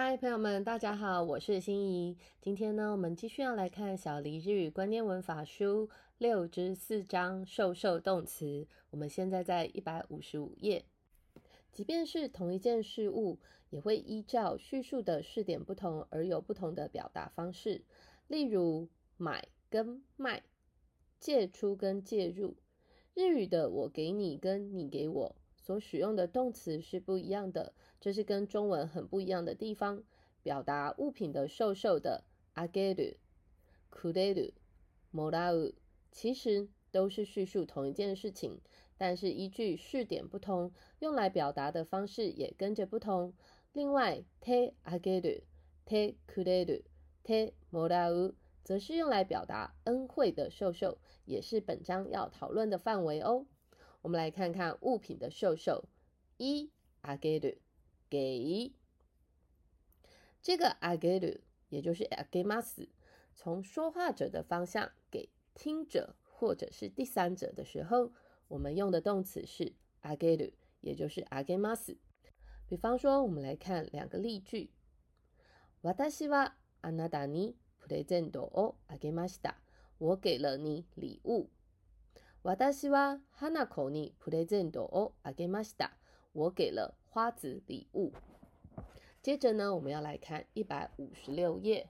嗨，朋友们，大家好，我是心怡。今天呢，我们继续要来看小黎日语观念文法书六之四章受受动词。我们现在在一百五十五页。即便是同一件事物，也会依照叙述的视点不同而有不同的表达方式。例如，买跟卖，借出跟借入。日语的我给你跟你给我所使用的动词是不一样的，这是跟中文很不一样的地方。表达物品的受受的あげる、くれる、もらう，其实都是叙述同一件事情。但是依据视点不同，用来表达的方式也跟着不同。另外，てあげる、てくれる、てもらう，则是用来表达恩惠的受受，也是本章要讨论的范围哦。 我们来看看物品的受受，一あげる，给。这个あげる，也就是あげます，从说话者的方向给听者或者是第三者的时候。我们用的动词是あげる，也就是あげます。比方说，我们来看两个例句：私はあなたにプレゼントをあげました。我给了你礼物。 私は花子にプレゼントをあげました。我给了花子礼物。接着呢，我们要来看一百五十六页，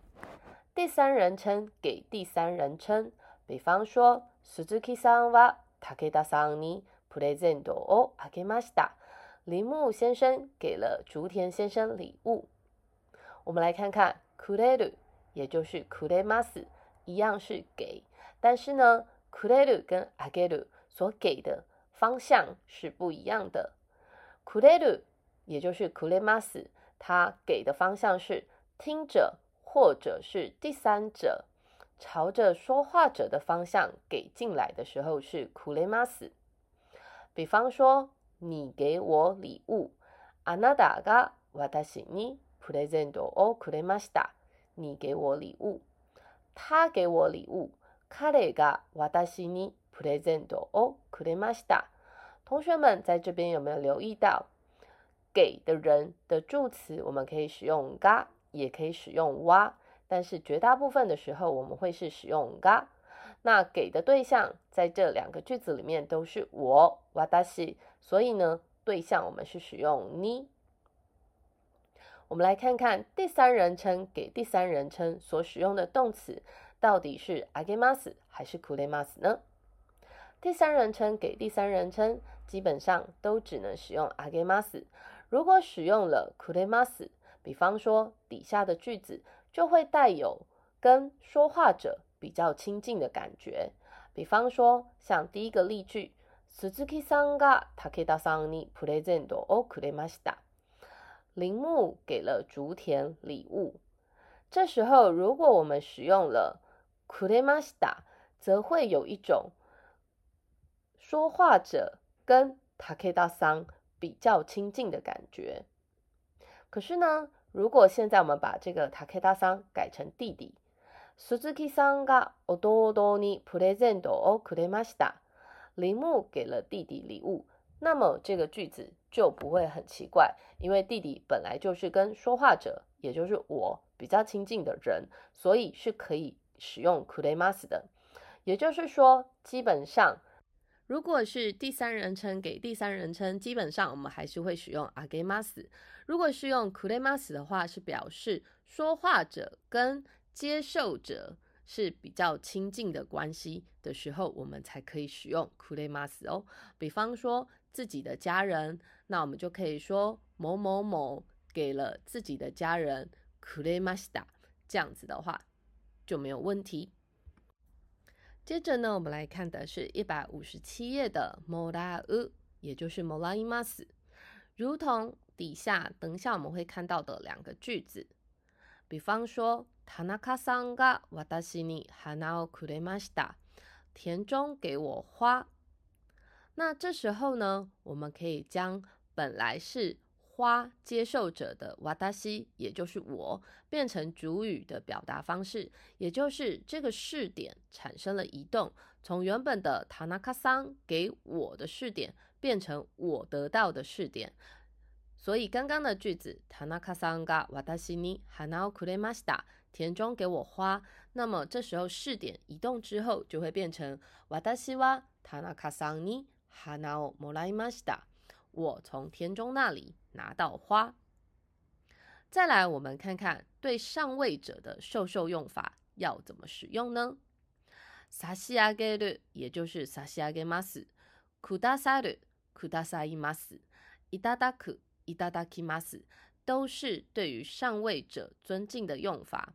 第三人称给第三人称。比方说，鈴木さんは武田さんにプレゼントをあげました。铃木先生给了竹田先生礼物。我们来看看くれる，也就是くれます，一样是给，但是呢， くれる跟あげる所给的方向是不一样的。くれる，也就是くれます，它给的方向是听者或者是第三者。朝着说话者的方向给进来的时候是くれます。比方说，你给我礼物，あなたが私にプレゼントをくれました。你给我礼物，他给我礼物， 彼が私にプレゼントをくれました。同学们在这边有没有留意到，给的人的助词我们可以使用が，也可以使用哇。但是绝大部分的时候，我们会是使用が。那给的对象在这两个句子里面都是我私，所以呢，对象我们是使用你。我们来看看第三人称给第三人称所使用的动词 到底是あげます还是くれます呢？第三人称给第三人称基本上都只能使用あげます。如果使用了くれます，比方说底下的句子。就会带有跟说话者比较亲近的感觉。比方说，像第一个例句，鈴木さんが武田さんにプレゼントをくれました。铃木给了竹田礼物。这时候，如果我们使用了 くれました，则会有一种说话者跟武田さん比较亲近的感觉。可是呢？如果现在我们把这个タケダさん改成弟弟，鈴木さんが弟にプレゼントをくれました。铃木给了弟弟礼物，那么这个句子就不会很奇怪，因为弟弟本来就是跟说话者，也就是我比较亲近的人，所以是可以 使用くれます的。也就是说，基本上。如果是第三人称给第三人称，基本上我们还是会使用あげます。如果是用くれます的话，是表示说话者跟接受者是比较亲近的关系的时候，我们才可以使用くれます哦。比方说自己的家人，那我们就可以说某某某给了自己的家人くれました，这样子的话 就没有问题。接着呢，我们来看的是一百五十七页的もらう，也就是もらいます。如同底下等下我们会看到的两个句子，比方说，田中さんが私に花をくれました。田中给我花。那这时候呢，我们可以将本来是 花接受者的わたし，也就是我，变成主语的表达方式，也就是这个视点产生了移动，从原本的田中桑给我的视点变成我得到的视点。 所以刚刚的句子田中さんが私に花をくれました。田中给我花，那么这时候试点移动之后就会变成私は田中さんに花をもらいました。我从田中那里 拿到花。再来，我们看看对上位者的授受用法要怎么使用呢？差し上げる，也就是差し上げます。くださる、くださいます。いただく、いただきます，都是对于上位者尊敬的用法。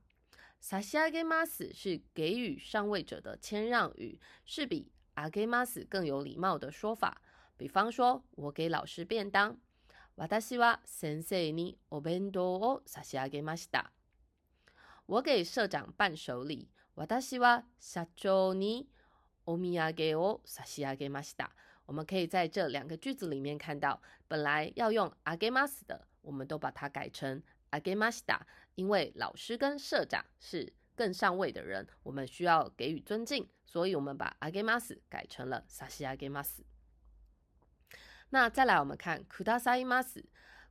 差し上げます是给予上位者的谦让语，是比あげます更有礼貌的说法。比方说，我给老师便当。 私は先生にお弁当を差し上げました。我给社长伴手礼。私は社長にお土産を差し上げました。我们可以在这两个句子里面看到，本来要用あげます的，我们都把它改成あげました。因为老师跟社长是更上位的人，我们需要给予尊敬，所以我们把あげます改成了差し上げます。 那再来，我们看くださいます。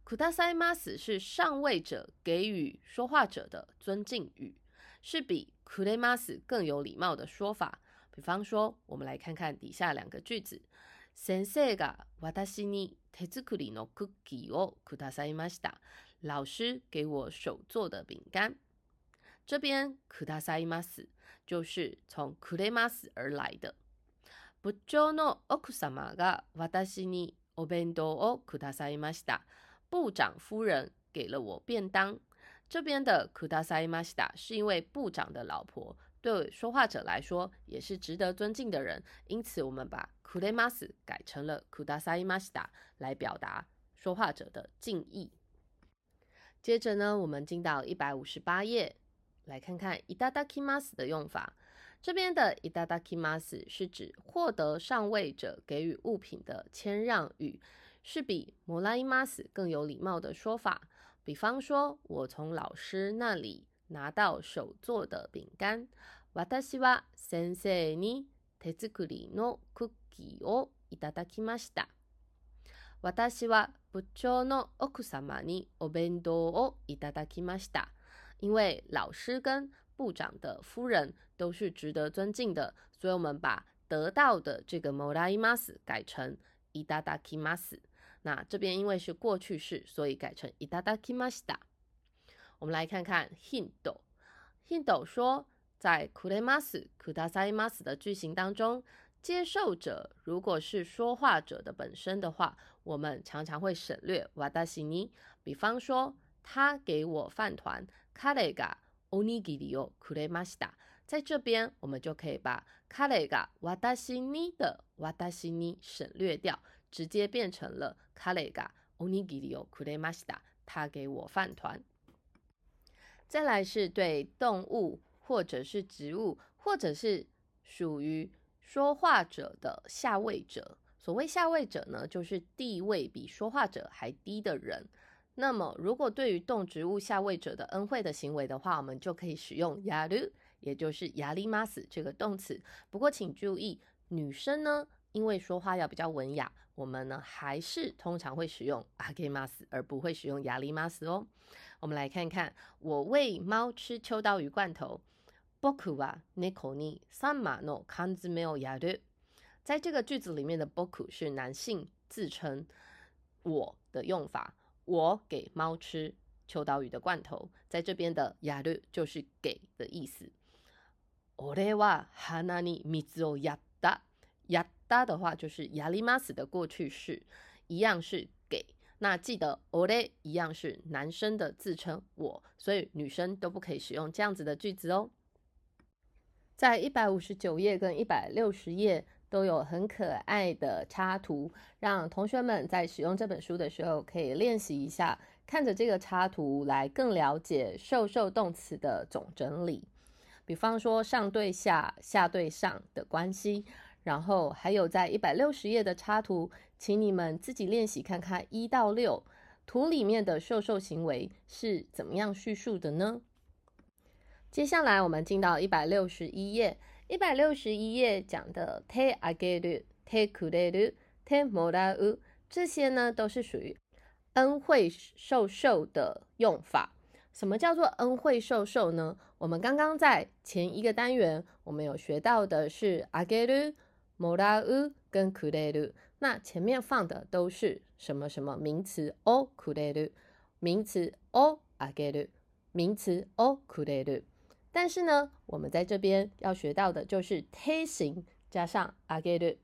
くださいます是上位者给予说话者的尊敬语，是比くれます更有礼貌的说法。比方说，我们来看看底下两个句子：先生が私に手作りのクッキーをくださいました。老师给我手做的饼干。这边くださいます就是从くれます而来的。部長の奥様が私に お弁当をくださいました。部长夫人给了我便当。这边的くださいました是因为部长的老婆对说话者来说也是值得尊敬的人，因此我们把くれます改成了くださいました来表达说话者的敬意。接着呢，我们进到一百五十八页，来看看いただきます的用法。 这边的いただきます是指获得上位者给予物品的谦让语，是比もらいます更有礼貌的说法。比方说，我从老师那里拿到手做的饼干。私は先生に手作りのクッキーをいただきました。私は部長の奥様にお弁当をいただきました。因为老师跟 部长的夫人都是值得尊敬的，所以我们把得到的这个もらいます改成いただきます。那这边因为是过去式，所以改成いただきました。我们来看看 hint。hint 说，在くれます、くださいます的句型当中，接受者如果是说话者的本身的话，我们常常会省略私に。比方说，他给我饭团。彼が おにぎりをくれました。在这边，我们就可以把彼が私に的私に省略掉。直接变成了カレガオニギリオクレマシダ，他给我饭团。再来是对动物或者是植物，或者是属于说话者的下位者。所谓下位者呢，就是地位比说话者还低的人。 那么，如果对于动植物下位者的恩惠的行为的话，我们就可以使用やる，也就是やります这个动词。不过请注意，女生呢，因为说话要比较文雅。我们呢还是通常会使用あげます，而不会使用やります哦。我们来看看，我喂猫吃秋刀鱼罐头。僕は猫に三马の缶詰をやる。在这个句子里面的僕是男性自称我的用法， 我给猫吃秋刀鱼的罐头。在这边的やる就是给的意思。俺は花に水をやった。や搭的话就是やります的过去式，一样是给。那记得おれ一样是男生的自称我，所以女生都不可以使用这样子的句子哦。在一百五十九页跟一百六十页 都有很可爱的插图，让同学们在使用这本书的时候可以练习一下，看着这个插图来更了解受受动词的总整理。比方说上对下、下对上的关系。然后还有在一百六十页的插图，请你们自己练习看看一到六图里面的授受行为是怎么样叙述的呢？接下来我们进到一百六十一页，一百六十一页讲的 te ageru、te kureru、te moraru 这些呢都是属于 恩惠授受的用法。什么叫做恩惠授受呢？我们刚刚在前一个单元，我们有学到的是あげる、もらう跟くれる。那前面放的都是什么什么名词をくれる、名詞をあげる、名詞をくれる。 但是呢，我们在这边要学到的就是手形加上あげる、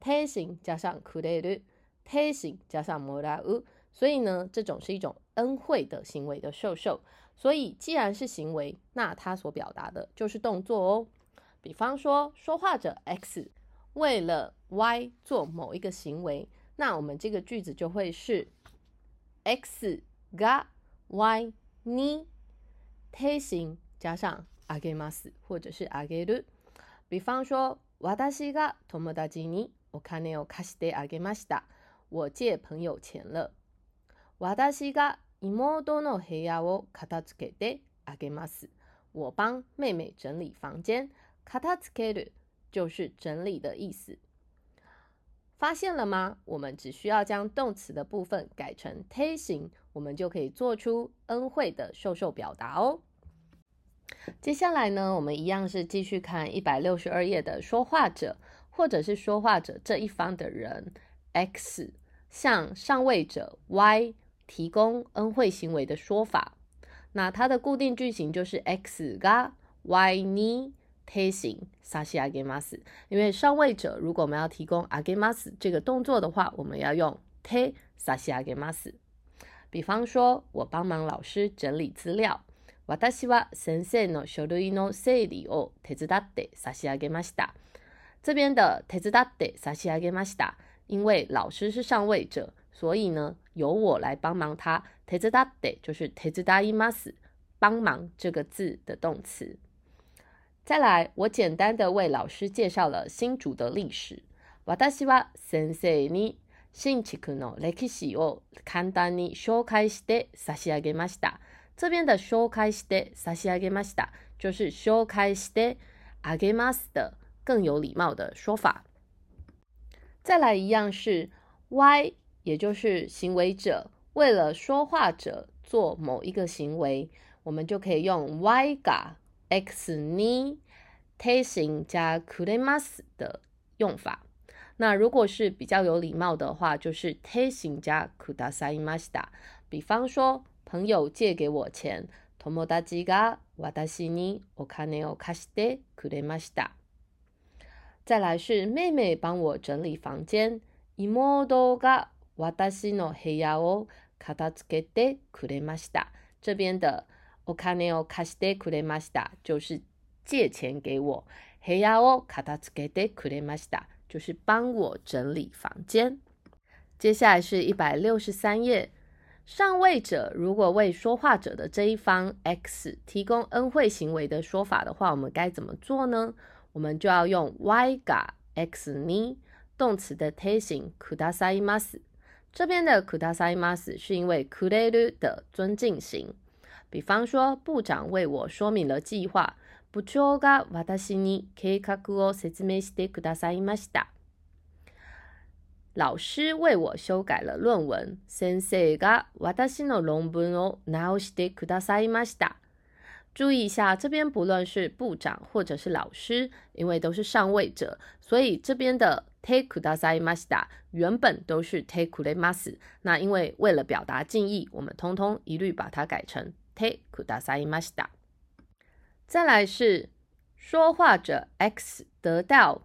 手形加上くれる、手形加上もらう。所以呢，这种是一种恩惠的行为的授受。所以既然是行为，那它所表达的就是动作哦。比方说，说话者 X 为了 Y 做某一个行为，那我们这个句子就会是 X が Y に提醒 加上あげます或者是あげる。比方说，私が友達にお金を貸してあげました。我借朋友钱了。私が妹の部屋を片付けてあげます。我帮妹妹整理房间。片付ける就是整理的意思。发现了吗？我们只需要将动词的部分改成推形，我们就可以做出恩惠的授受表达哦。 接下来呢，我们一样是继续看一百六十二页的说话者，或者是说话者这一方的人 X 向上位者 Y。提供恩惠行为的说法，那它的固定句型就是 X が Y に提醒差し上げます。因为上位者如果我们要提供あげます这个动作的话，我们要用提差し上げます。比方说，我帮忙老师整理资料。 私は先生の書類の整理を手伝って差し上げました。这边的手伝って差し上げました，因为老师是上位者。所以呢，由我来帮忙他。手伝って就是手伝います，帮忙这个字的动词。再来，我简单的为老师介绍了新竹的历史。私は先生に新竹の歴史を簡単に紹介して差し上げました。 这边的紹介して差し上げました就是紹介してあげます的更有礼貌的说法。再来一样是 Y。也就是行为者为了说话者做某一个行为，我们就可以用 y が x に提醒加くれます的用法。那如果是比较有礼貌的话，就是提醒加くださいました。比方说， 朋友借给我钱，友達が私にお金を貸してくれました。再来是妹妹帮我整理房间，妹が私の部屋を片付けてくれました。这边的お金を貸してくれました就是借钱给我。部屋を片付けてくれました就是帮我整理房间。接下来是一百六十三页， 上位者如果为说话者的这一方 X 提供恩惠行为的说法的话，我们该怎么做呢？我们就要用 Y が X に动词的推形くださいます。这边的くださいます是因为くれる的尊敬型，比方说部长为我说明了计划，部長が私に計画を説明してくださいました。 老师为我修改了论文，先生が私の論文を直してくださいました。注意一下，这边不论是部长或者是老师，因为都是上位者，所以这边的 take kudasai masta 原本都是 take kuremas。那因为为了表达敬意，我们通通一律把它改成 take kudasai masta。再来是说话者 X 得到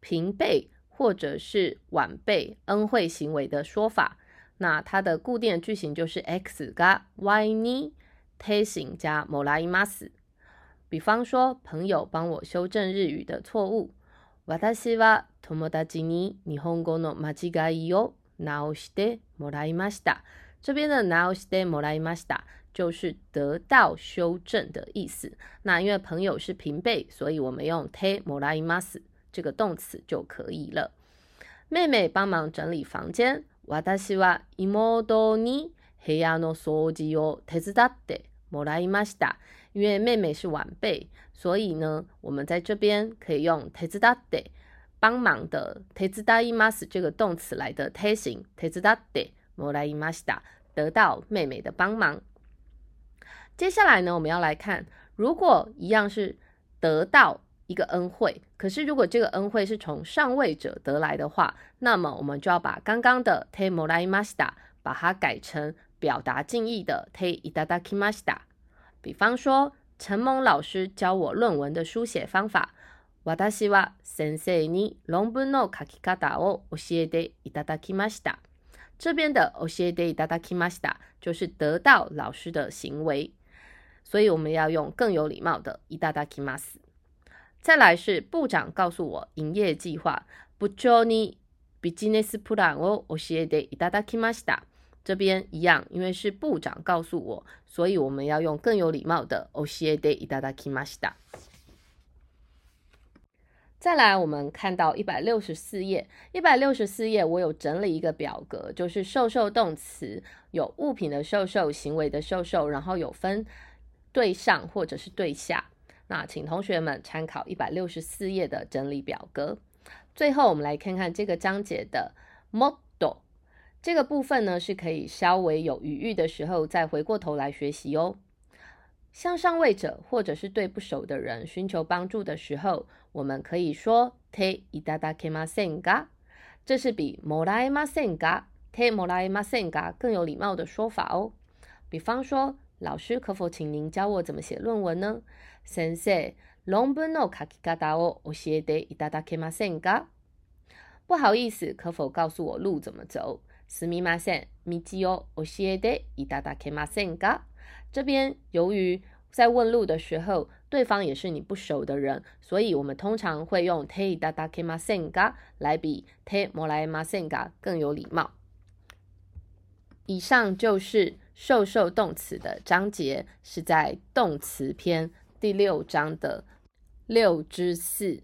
平辈 或者是晚辈恩惠行为的说法，那它的固定句型就是 X が Y に推行加某拉伊马斯，比方说，朋友帮我修正日语的错误。私は友達に日本語の間違いを直してもらいました。这边的直してもらいました就是得到修正的意思。那因为朋友是平辈，所以我们用てもらいます 这个动词就可以了。妹妹帮忙整理房间。私は妹に部屋の掃除を手伝ってもらいました。因为妹妹是晚辈，所以呢，我们在这边可以用手伝って帮忙的手伝います这个动词来的推形手伝ってもらいました。 得到妹妹的帮忙。接下来呢，我们要来看，如果一样是得到 一个恩惠，可是如果这个恩惠是从上位者得来的话，那么我们就要把刚刚的 te moraimashita 把它改成表达敬意的 te itadakimashita。比方说，陈蒙老师教我论文的书写方法。私は先生に論文の書き方を教えていただきました。这边的教えていただきました就是得到老师的行为，所以我们要用更有礼貌的いただきます。 再来是部长告诉我营业计划。部長にビジネスプランを教えていただきました。这边一样，因为是部长告诉我，所以我们要用更有礼貌的教えていただきました。再来，我们看到一百六十四页。一百六十四页，我有整理一个表格，就是受受动词有物品的受受，行为的受受，然后有分对上或者是对下。 那请同学们参考一百六十四页的整理表格。最后，我们来看看这个章节的 model 这个部分呢，是可以稍微有余裕的时候再回过头来学习哦。向上位者或者是对不熟的人寻求帮助的时候，我们可以说 te itadakimasenga，这是比 moraimasenga te moraimasenga 更有礼貌的说法哦。比方说，老师可否请您教我怎么写论文呢？先生，longbun no kakikata o oshiete itadakimasenga。不好意思，可否告诉我路怎么走？すみません、道を教えていただけませんか？这边由于在问路的时候，对方也是你不熟的人，所以我们通常会用 te dada kemasenga 来比 te morai masenga 更有礼貌。以上就是 受受动词的章节，是在动词篇第六章的六之四。